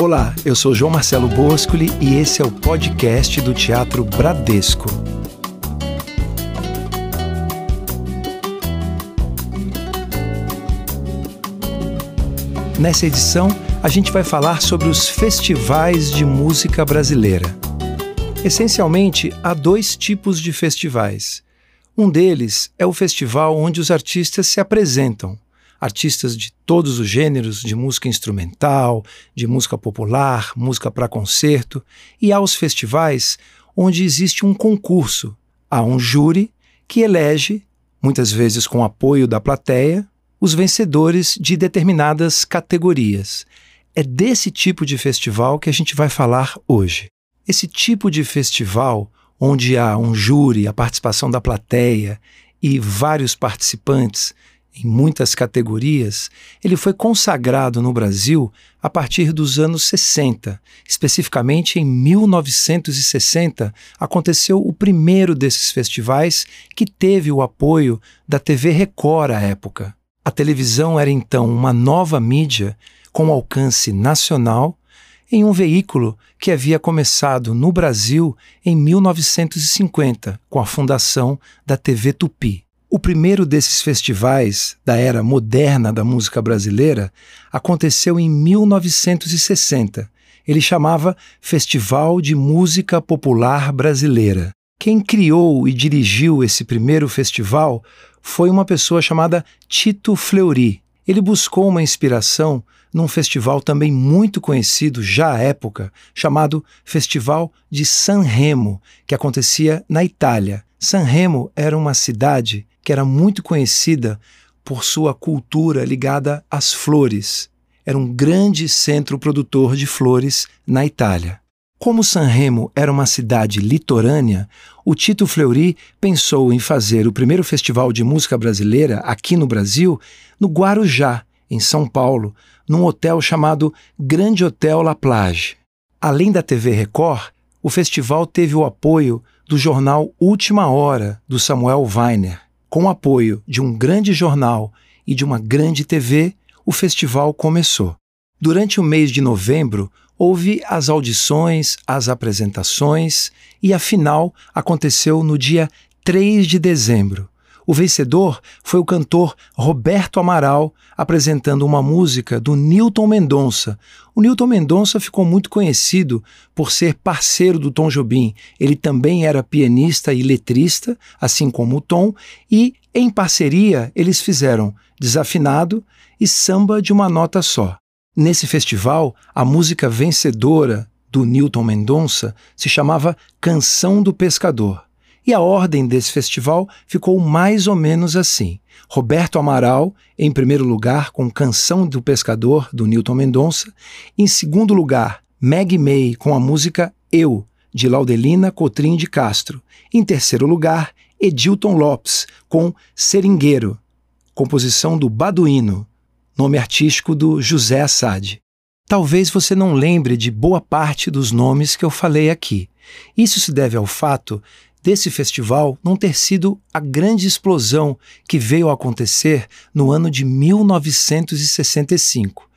Olá, eu sou João Marcelo Boscoli e esse é o podcast do Teatro Bradesco. Nessa edição, a gente vai falar sobre os festivais de música brasileira. Essencialmente, há dois tipos de festivais. Um deles é o festival onde os artistas se apresentam artistas de todos os gêneros, de música instrumental, de música popular, música para concerto, e há os festivais onde existe um concurso, há um júri que elege, muitas vezes com apoio da plateia, os vencedores de determinadas categorias. É desse tipo de festival que a gente vai falar hoje. Esse tipo de festival, onde há um júri, a participação da plateia e vários participantes em muitas categorias, ele foi consagrado no Brasil a partir dos anos 60. Especificamente em 1960, aconteceu o primeiro desses festivais que teve o apoio da TV Record à época. A televisão era então uma nova mídia com alcance nacional em um veículo que havia começado no Brasil em 1950, com a fundação da TV Tupi. O primeiro desses festivais da era moderna da música brasileira aconteceu em 1960. Ele chamava Festival de Música Popular Brasileira. Quem criou e dirigiu esse primeiro festival foi uma pessoa chamada Tito Fleury. Ele buscou uma inspiração num festival também muito conhecido já à época, chamado Festival de San Remo, que acontecia na Itália. San Remo era uma cidade que era muito conhecida por sua cultura ligada às flores. Era um grande centro produtor de flores na Itália. Como Sanremo era uma cidade litorânea, o Tito Fleury pensou em fazer o primeiro festival de música brasileira aqui no Brasil no Guarujá, em São Paulo, num hotel chamado Grande Hotel La Plage. Além da TV Record, o festival teve o apoio do jornal Última Hora, do Samuel Weiner. Com o apoio de um grande jornal e de uma grande TV, o festival começou. Durante o mês de novembro, houve as audições, as apresentações e a final aconteceu no dia 3 de dezembro. O vencedor foi o cantor Roberto Amaral apresentando uma música do Newton Mendonça. O Newton Mendonça ficou muito conhecido por ser parceiro do Tom Jobim. Ele também era pianista e letrista, assim como o Tom, e em parceria eles fizeram Desafinado e Samba de uma Nota Só. Nesse festival, a música vencedora do Newton Mendonça se chamava Canção do Pescador. E a ordem desse festival ficou mais ou menos assim. Roberto Amaral, em primeiro lugar, com Canção do Pescador, do Newton Mendonça. Em segundo lugar, Meg May, com a música Eu, de Laudelina Cotrim de Castro. Em terceiro lugar, Edilton Lopes, com Seringueiro, composição do Baduíno, nome artístico do José Assad. Talvez você não lembre de boa parte dos nomes que eu falei aqui. Isso se deve ao fato desse festival não ter sido a grande explosão que veio a acontecer no ano de 1965.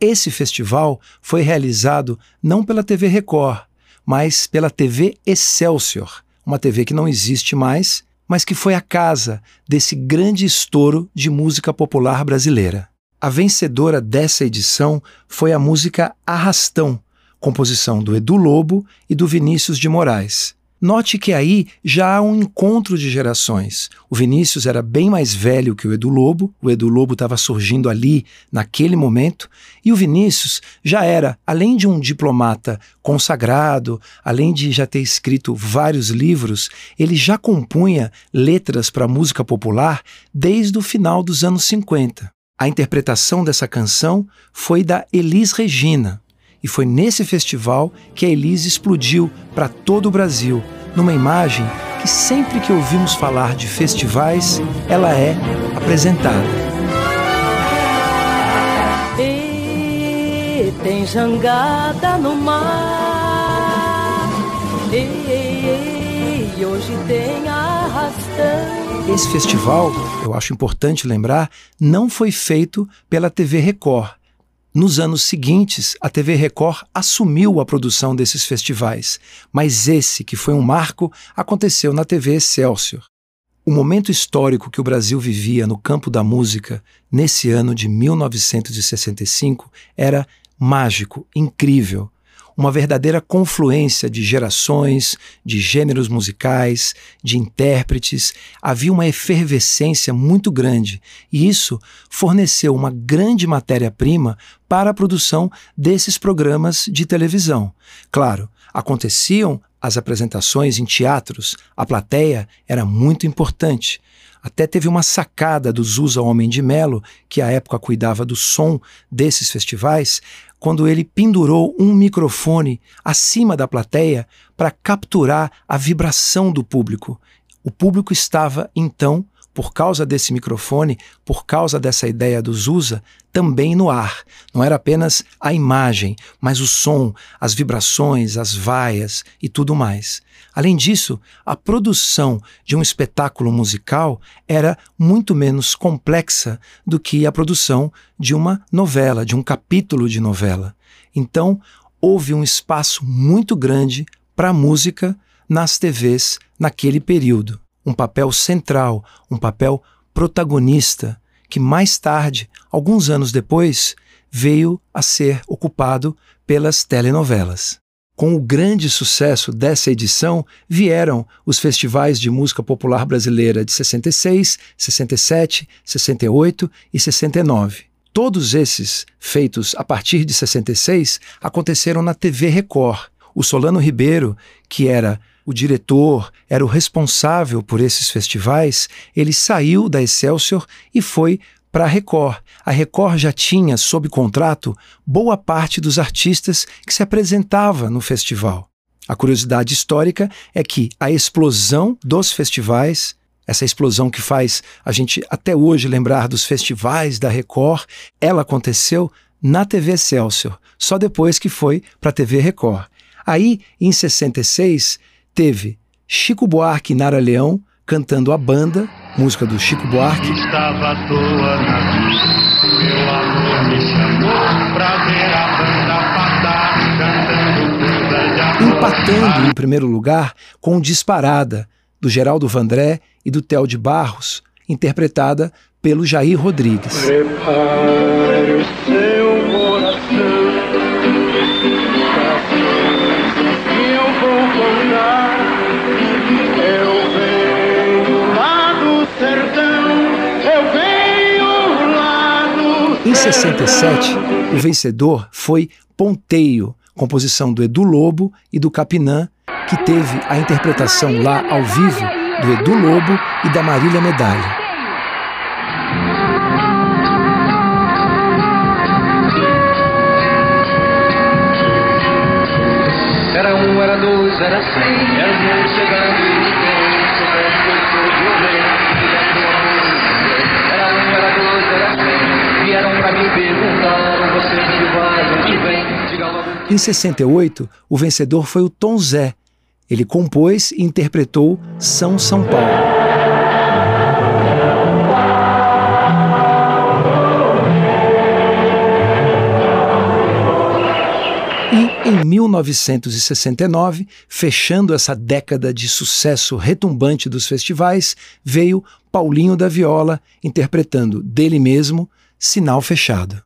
Esse festival foi realizado não pela TV Record, mas pela TV Excelsior, uma TV que não existe mais, mas que foi a casa desse grande estouro de música popular brasileira. A vencedora dessa edição foi a música Arrastão, composição do Edu Lobo e do Vinícius de Moraes. Note que aí já há um encontro de gerações. O Vinícius era bem mais velho que o Edu Lobo, o Edu Lobo estava surgindo ali naquele momento, e o Vinícius já era, além de um diplomata consagrado, além de já ter escrito vários livros, ele já compunha letras para música popular desde o final dos anos 50. A interpretação dessa canção foi da Elis Regina, e foi nesse festival que a Elise explodiu para todo o Brasil, numa imagem que sempre que ouvimos falar de festivais, ela é apresentada. E tem jangada no mar. E hoje tem arrastão. Esse festival, eu acho importante lembrar, não foi feito pela TV Record Nos anos seguintes, a TV Record assumiu a produção desses festivais, mas esse, que foi um marco, aconteceu na TV Excelsior. O momento histórico que o Brasil vivia no campo da música nesse ano de 1965 era mágico, incrível uma verdadeira confluência de gerações, de gêneros musicais, de intérpretes. Havia uma efervescência muito grande e isso forneceu uma grande matéria-prima para a produção desses programas de televisão. Claro, aconteciam as apresentações em teatros, a plateia era muito importante. Até teve uma sacada do Zusa Homem de Melo, que à época cuidava do som desses festivais, quando ele pendurou um microfone acima da plateia para capturar a vibração do público. O público estava, então, por causa desse microfone, por causa dessa ideia do Zusa, também no ar. Não era apenas a imagem, mas o som, as vibrações, as vaias e tudo mais. Além disso, a produção de um espetáculo musical era muito menos complexa do que a produção de uma novela, de um capítulo de novela. Então, houve um espaço muito grande para a música nas TVs naquele período um papel central, um papel protagonista, que mais tarde, alguns anos depois, veio a ser ocupado pelas telenovelas. Com o grande sucesso dessa edição, vieram os festivais de música popular brasileira de 66, 67, 68 e 69. Todos esses, feitos a partir de 66, aconteceram na TV Record. O Solano Ribeiro, que era o diretor, era o responsável por esses festivais, ele saiu da Excelsior e foi para a Record. A Record já tinha sob contrato boa parte dos artistas que se apresentava no festival. A curiosidade histórica é que a explosão dos festivais, essa explosão que faz a gente até hoje lembrar dos festivais da Record, ela aconteceu na TV Excelsior, só depois que foi para a TV Record. Aí, em 66, teve Chico Buarque e Nara Leão cantando a banda, música do Chico Buarque. Estava à toa na vida, meu amor me chamou pra ver a banda cantando Empatando em primeiro lugar com Disparada, do Geraldo Vandré e do Theo de Barros, interpretada pelo Jair Rodrigues. Prepare o seu 67, o vencedor foi Ponteio, composição do Edu Lobo e do Capinã, que teve a interpretação lá ao vivo do Edu Lobo e da Marília Medalha. Era um, era dois, era cem, era Em 68, o vencedor foi o Tom Zé. Ele compôs e interpretou São São Paulo. E em 1969, fechando essa década de sucesso retumbante dos festivais, veio Paulinho da Viola interpretando dele mesmo Sinal Fechado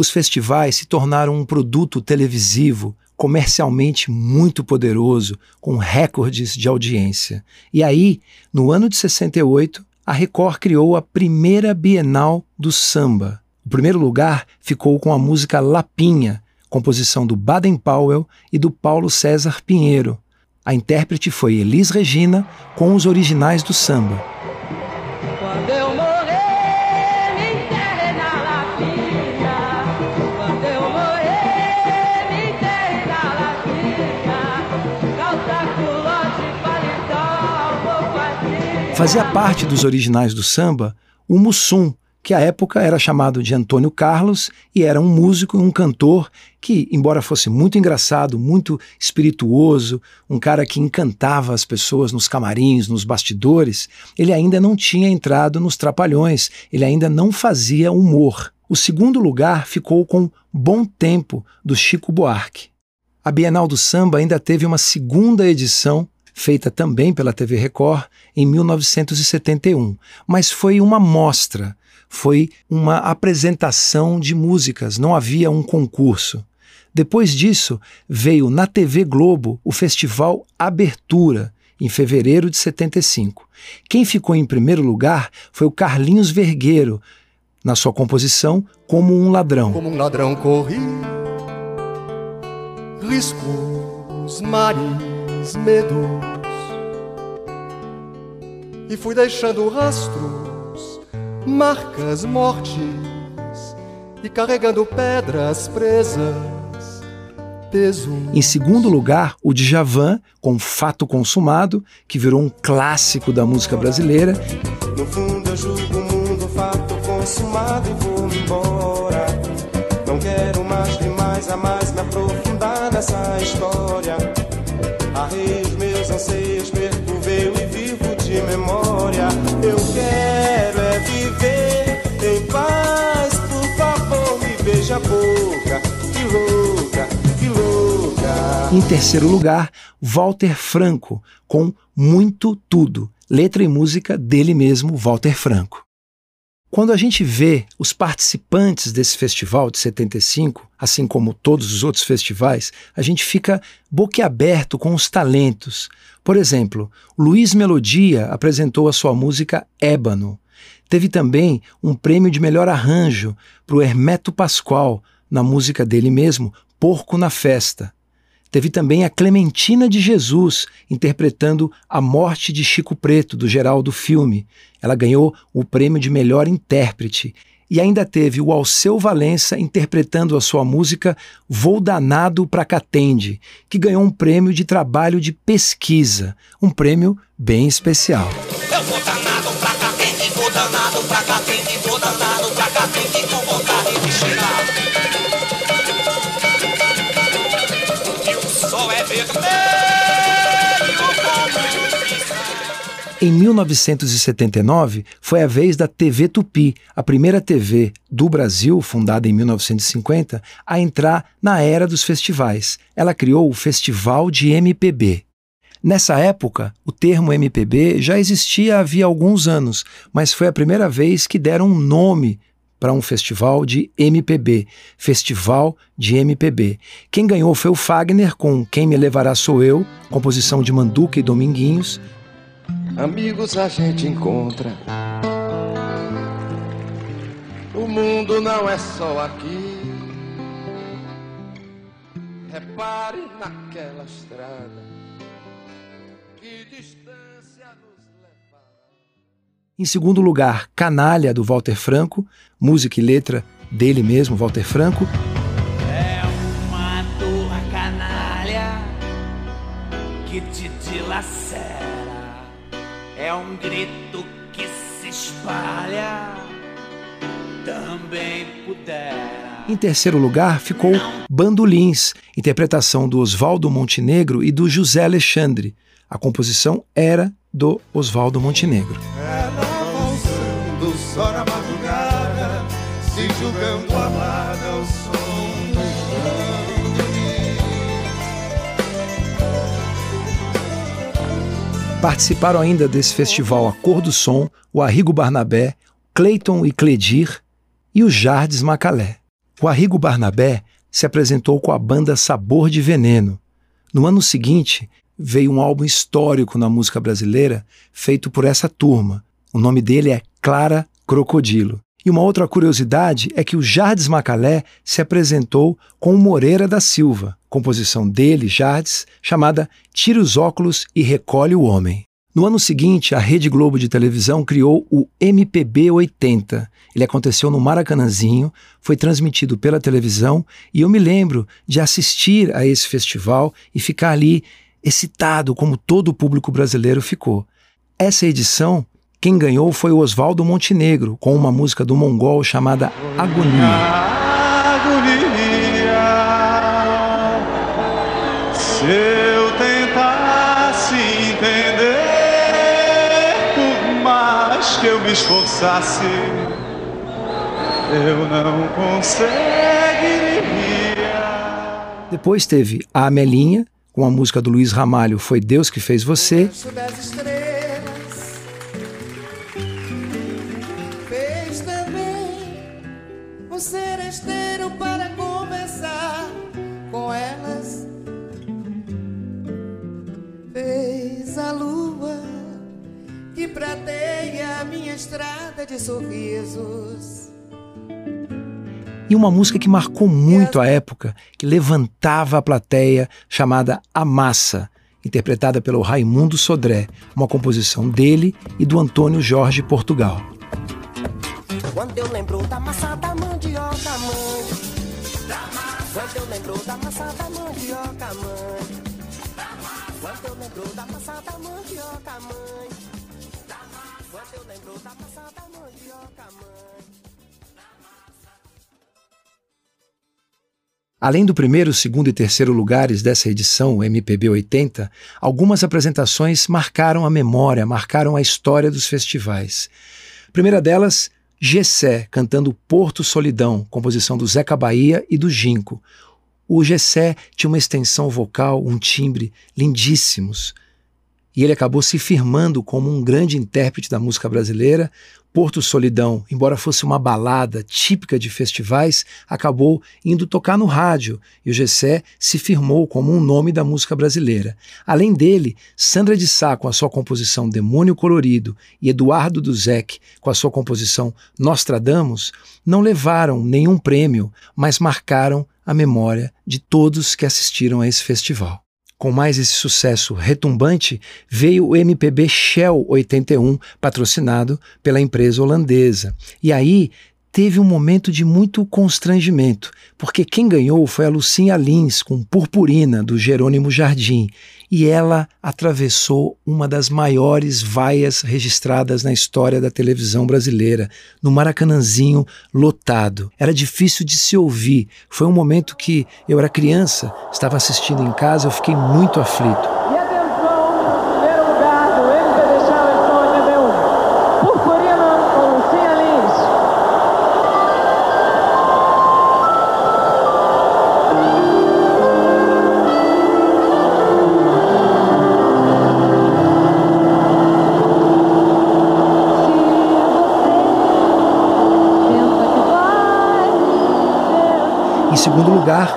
os festivais se tornaram um produto televisivo comercialmente muito poderoso, com recordes de audiência. E aí, no ano de 68, a Record criou a primeira Bienal do Samba. O primeiro lugar ficou com a música Lapinha, composição do Baden Powell e do Paulo César Pinheiro. A intérprete foi Elis Regina com os originais do samba. Fazia parte dos originais do samba o Mussum, que à época era chamado de Antônio Carlos e era um músico e um cantor que, embora fosse muito engraçado, muito espirituoso, um cara que encantava as pessoas nos camarins, nos bastidores, ele ainda não tinha entrado nos trapalhões, ele ainda não fazia humor. O segundo lugar ficou com Bom Tempo, do Chico Buarque. A Bienal do Samba ainda teve uma segunda edição, feita também pela TV Record, em 1971, mas foi uma mostra, foi uma apresentação de músicas, não havia um concurso. Depois disso, veio na TV Globo o Festival Abertura, em fevereiro de 75. Quem ficou em primeiro lugar foi o Carlinhos Vergueiro, na sua composição Como um Ladrão. Como um ladrão corri, riscos, mares, medos, e fui deixando rastros, marcas, mortes, e carregando pedras presas. Peso. Em segundo lugar, o Djavan, com Fato Consumado, que virou um clássico da música brasileira. No fundo eu julgo o mundo fato consumado e vou embora. Não quero mais de mais a mais me aprofundar nessa história. Arrei os meus anseios, memória. Eu quero é viver em paz, por favor, me. Que louca, que louca. Em terceiro lugar, Walter Franco, com Muito Tudo, letra e música dele mesmo, Walter Franco. Quando a gente vê os participantes desse festival de 75, assim como todos os outros festivais, a gente fica boquiaberto com os talentos. Por exemplo, Luiz Melodia apresentou a sua música Ébano. Teve também um prêmio de melhor arranjo para o Hermeto Pascoal, na música dele mesmo, Porco na Festa. Teve também a Clementina de Jesus interpretando A Morte de Chico Preto, do Geraldo Filme. Ela ganhou o prêmio de melhor intérprete. E ainda teve o Alceu Valença interpretando a sua música Vou Danado pra Catende, que ganhou um prêmio de trabalho de pesquisa, um prêmio bem especial. Eu vou Em 1979, foi a vez da TV Tupi, a primeira TV do Brasil, fundada em 1950, a entrar na era dos festivais. Ela criou o Festival de MPB. Nessa época, o termo MPB já existia havia alguns anos, mas foi a primeira vez que deram um nome para um festival de MPB, Festival de MPB. Quem ganhou foi o Fagner com Quem Me Levará Sou Eu, composição de Manduca e Dominguinhos, Amigos a gente encontra. O mundo não é só aqui. Repare naquela estrada. Que distância nos levará. Em segundo lugar, Canalha, do Walter Franco, música e letra dele mesmo, Walter Franco. Em terceiro lugar, ficou Bandolins, interpretação do Oswaldo Montenegro e do José Alexandre. A composição era do Oswaldo Montenegro. Ela valsando só na madrugada, se julgando amada ao som do Participaram ainda desse festival A Cor do Som, o Arrigo Barnabé, Cleiton e Cledir e o Jardes Macalé. O Arrigo Barnabé se apresentou com a banda Sabor de Veneno. No ano seguinte, veio um álbum histórico na música brasileira feito por essa turma. O nome dele é Clara Crocodilo. E uma outra curiosidade é que o Jardes Macalé se apresentou com o Moreira da Silva, composição dele, Jardes, chamada Tira os óculos e recolhe o homem. No ano seguinte, a Rede Globo de televisão criou o MPB 80. Ele aconteceu no Maracanãzinho, foi transmitido pela televisão e eu me lembro de assistir a esse festival e ficar ali excitado, como todo o público brasileiro ficou. Essa edição, quem ganhou foi o Oswaldo Montenegro, com uma música do Mongol chamada Agonia. agonia. Me esforçasse, eu não conseguiria. Depois teve a Amelinha, com a música do Luiz Ramalho Foi Deus que Fez Você. das estrelas a minha estrada de sorrisos. E uma música que marcou muito a época, que levantava a plateia, chamada A Massa, interpretada pelo Raimundo Sodré, uma composição dele e do Antônio Jorge Portugal. Quando eu lembro da massa da mandioca, mãe. Quando eu lembro da massa da mandioca, mãe. Quando eu lembro da massa da mandioca, mãe. Quando eu lembro da massa da mandioca, mãe. Além do primeiro, segundo e terceiro lugares dessa edição, o MPB 80, algumas apresentações marcaram a memória, marcaram a história dos festivais. A primeira delas, Gessé, cantando Porto Solidão, composição do Zeca Bahia e do Ginco. O Gessé tinha uma extensão vocal, um timbre lindíssimos. E ele acabou se firmando como um grande intérprete da música brasileira, Porto Solidão, embora fosse uma balada típica de festivais, acabou indo tocar no rádio. E o Gessé se firmou como um nome da música brasileira. Além dele, Sandra de Sá com a sua composição Demônio Colorido e Eduardo Duzek com a sua composição Nostradamus não levaram nenhum prêmio, mas marcaram a memória de todos que assistiram a esse festival com mais esse sucesso retumbante, veio o MPB Shell 81, patrocinado pela empresa holandesa. E aí teve um momento de muito constrangimento, porque quem ganhou foi a Lucinha Lins com Purpurina, do Jerônimo Jardim, e ela atravessou uma das maiores vaias registradas na história da televisão brasileira, no Maracanãzinho lotado. Era difícil de se ouvir. Foi um momento que eu era criança, estava assistindo em casa, eu fiquei muito aflito.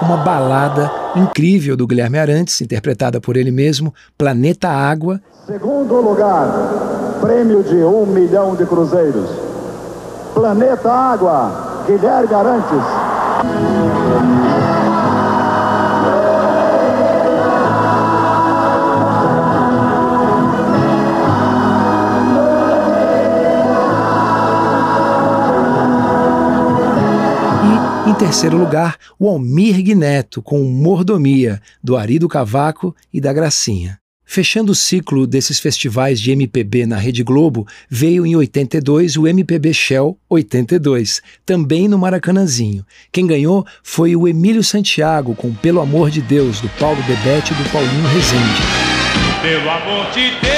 Uma balada incrível do Guilherme Arantes, interpretada por ele mesmo, Planeta Água. Segundo lugar, prêmio de um milhão de cruzeiros. Planeta Água, Guilherme Arantes. Terceiro lugar, o Almir Neto com Mordomia, do Ari do Cavaco e da Gracinha. Fechando o ciclo desses festivais de MPB na Rede Globo, veio em 82 o MPB Shell 82, também no Maracanãzinho. Quem ganhou foi o Emílio Santiago com Pelo Amor de Deus, do Paulo Bebete e do Paulinho Rezende. Pelo amor de Deus!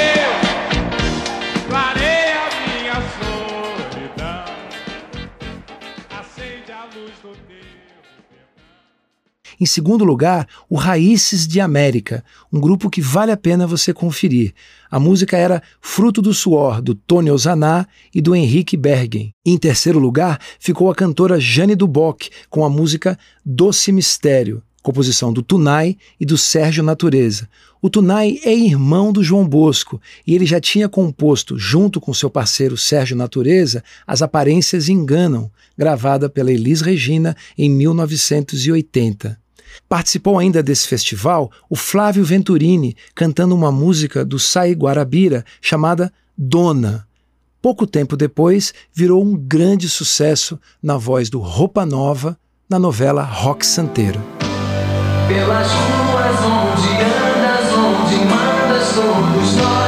Em segundo lugar, o Raízes de América, um grupo que vale a pena você conferir. A música era Fruto do Suor, do Tony Ozaná e do Henrique Bergen. Em terceiro lugar, ficou a cantora Jane Duboc com a música Doce Mistério, composição do Tunai e do Sérgio Natureza. O Tunai é irmão do João Bosco e ele já tinha composto, junto com seu parceiro Sérgio Natureza, As Aparências Enganam, gravada pela Elis Regina em 1980. Participou ainda desse festival o Flávio Venturini, cantando uma música do Sai Guarabira chamada Dona. Pouco tempo depois, virou um grande sucesso na voz do Roupa Nova na novela Rock Santeiro. Pelas ruas onde andas, onde mandas todos nós,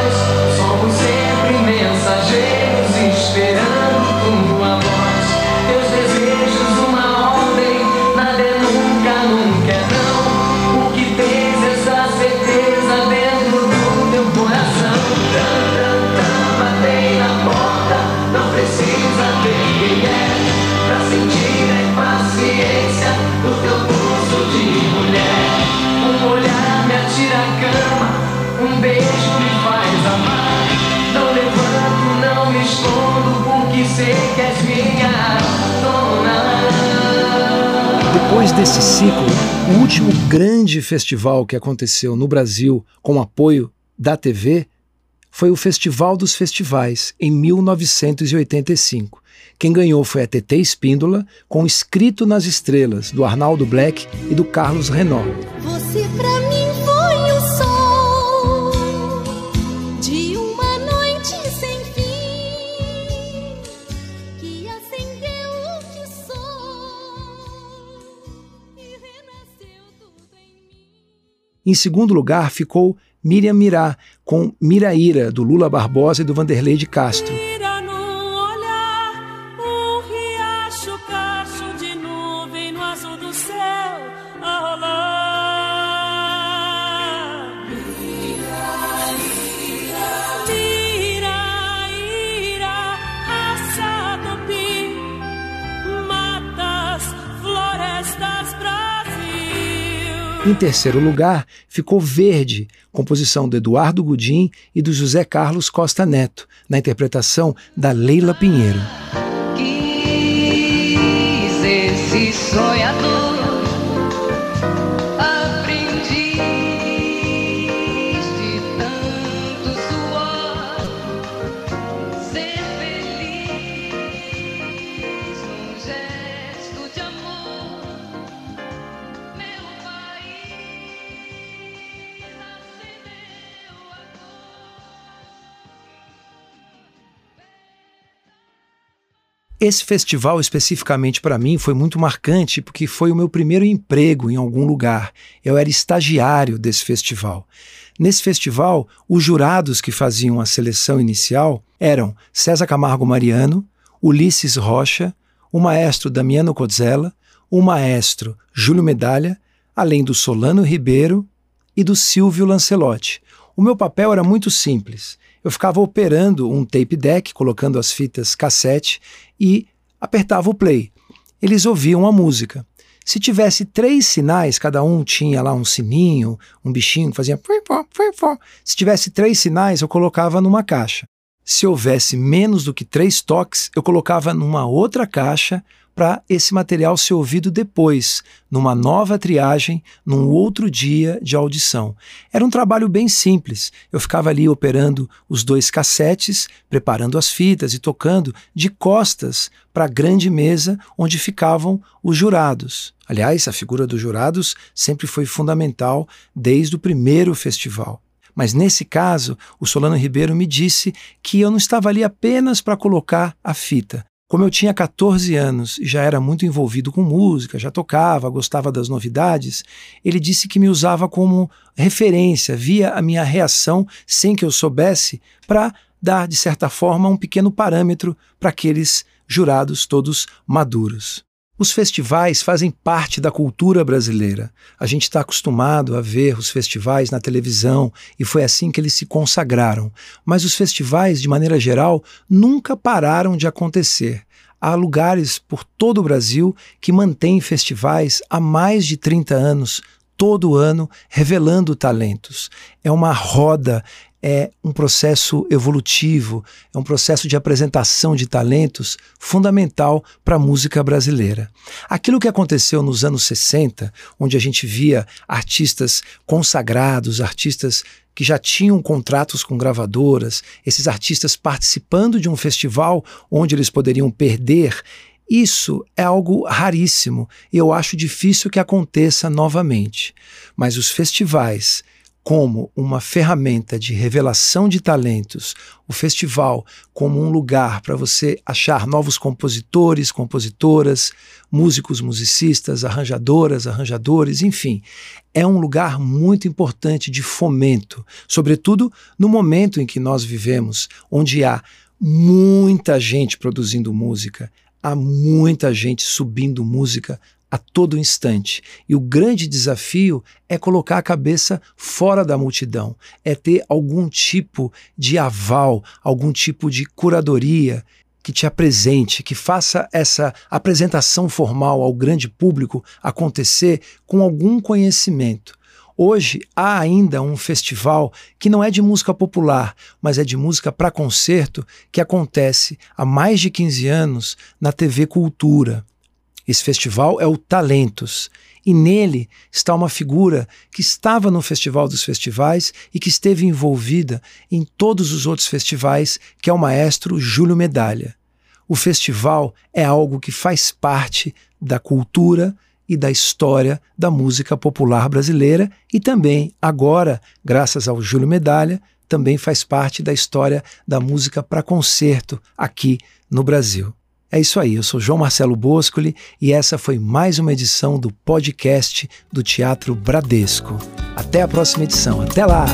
desse ciclo, o último grande festival que aconteceu no Brasil com apoio da TV foi o Festival dos Festivais, em 1985. Quem ganhou foi a TT Espíndola, com Escrito nas Estrelas, do Arnaldo Black e do Carlos Renault. Em segundo lugar ficou Miriam Mirá, com Miraíra, do Lula Barbosa e do Vanderlei de Castro. Em terceiro lugar ficou Verde, composição do Eduardo Gudim e do José Carlos Costa Neto, na interpretação da Leila Pinheiro. Quis esse sonhador Esse festival, especificamente para mim, foi muito marcante porque foi o meu primeiro emprego em algum lugar. Eu era estagiário desse festival. Nesse festival, os jurados que faziam a seleção inicial eram César Camargo Mariano, Ulisses Rocha, o maestro Damiano Cozzella, o maestro Júlio Medalha, além do Solano Ribeiro e do Silvio Lancelotti. O meu papel era muito simples. Eu ficava operando um tape deck, colocando as fitas cassete e apertava o play. Eles ouviam a música. Se tivesse três sinais, cada um tinha lá um sininho, um bichinho que fazia. Se tivesse três sinais, eu colocava numa caixa. Se houvesse menos do que três toques, eu colocava numa outra caixa para esse material ser ouvido depois, numa nova triagem, num outro dia de audição. Era um trabalho bem simples. Eu ficava ali operando os dois cassetes, preparando as fitas e tocando de costas para a grande mesa onde ficavam os jurados. Aliás, a figura dos jurados sempre foi fundamental desde o primeiro festival. Mas nesse caso, o Solano Ribeiro me disse que eu não estava ali apenas para colocar a fita. Como eu tinha 14 anos e já era muito envolvido com música, já tocava, gostava das novidades, ele disse que me usava como referência, via a minha reação sem que eu soubesse, para dar, de certa forma, um pequeno parâmetro para aqueles jurados todos maduros. Os festivais fazem parte da cultura brasileira. A gente está acostumado a ver os festivais na televisão e foi assim que eles se consagraram. Mas os festivais, de maneira geral, nunca pararam de acontecer. Há lugares por todo o Brasil que mantêm festivais há mais de 30 anos, todo ano, revelando talentos. É uma roda, é um processo evolutivo, é um processo de apresentação de talentos fundamental para a música brasileira. Aquilo que aconteceu nos anos 60, onde a gente via artistas consagrados, artistas que já tinham contratos com gravadoras, esses artistas participando de um festival onde eles poderiam perder. Isso é algo raríssimo e eu acho difícil que aconteça novamente. Mas os festivais como uma ferramenta de revelação de talentos, o festival como um lugar para você achar novos compositores, compositoras, músicos, musicistas, arranjadoras, arranjadores, enfim, é um lugar muito importante de fomento, sobretudo no momento em que nós vivemos, onde há muita gente produzindo música, há muita gente subindo música a todo instante. E o grande desafio é colocar a cabeça fora da multidão, é ter algum tipo de aval, algum tipo de curadoria que te apresente, que faça essa apresentação formal ao grande público acontecer com algum conhecimento. Hoje há ainda um festival que não é de música popular, mas é de música para concerto, que acontece há mais de 15 anos na TV Cultura. Esse festival é o Talentos. E nele está uma figura que estava no Festival dos Festivais e que esteve envolvida em todos os outros festivais, que é o maestro Júlio Medalha. O festival é algo que faz parte da cultura e da história da música popular brasileira e também, agora, graças ao Júlio Medalha, também faz parte da história da música para concerto aqui no Brasil. É isso aí, eu sou João Marcelo Boscoli e essa foi mais uma edição do podcast do Teatro Bradesco. Até a próxima edição, até lá!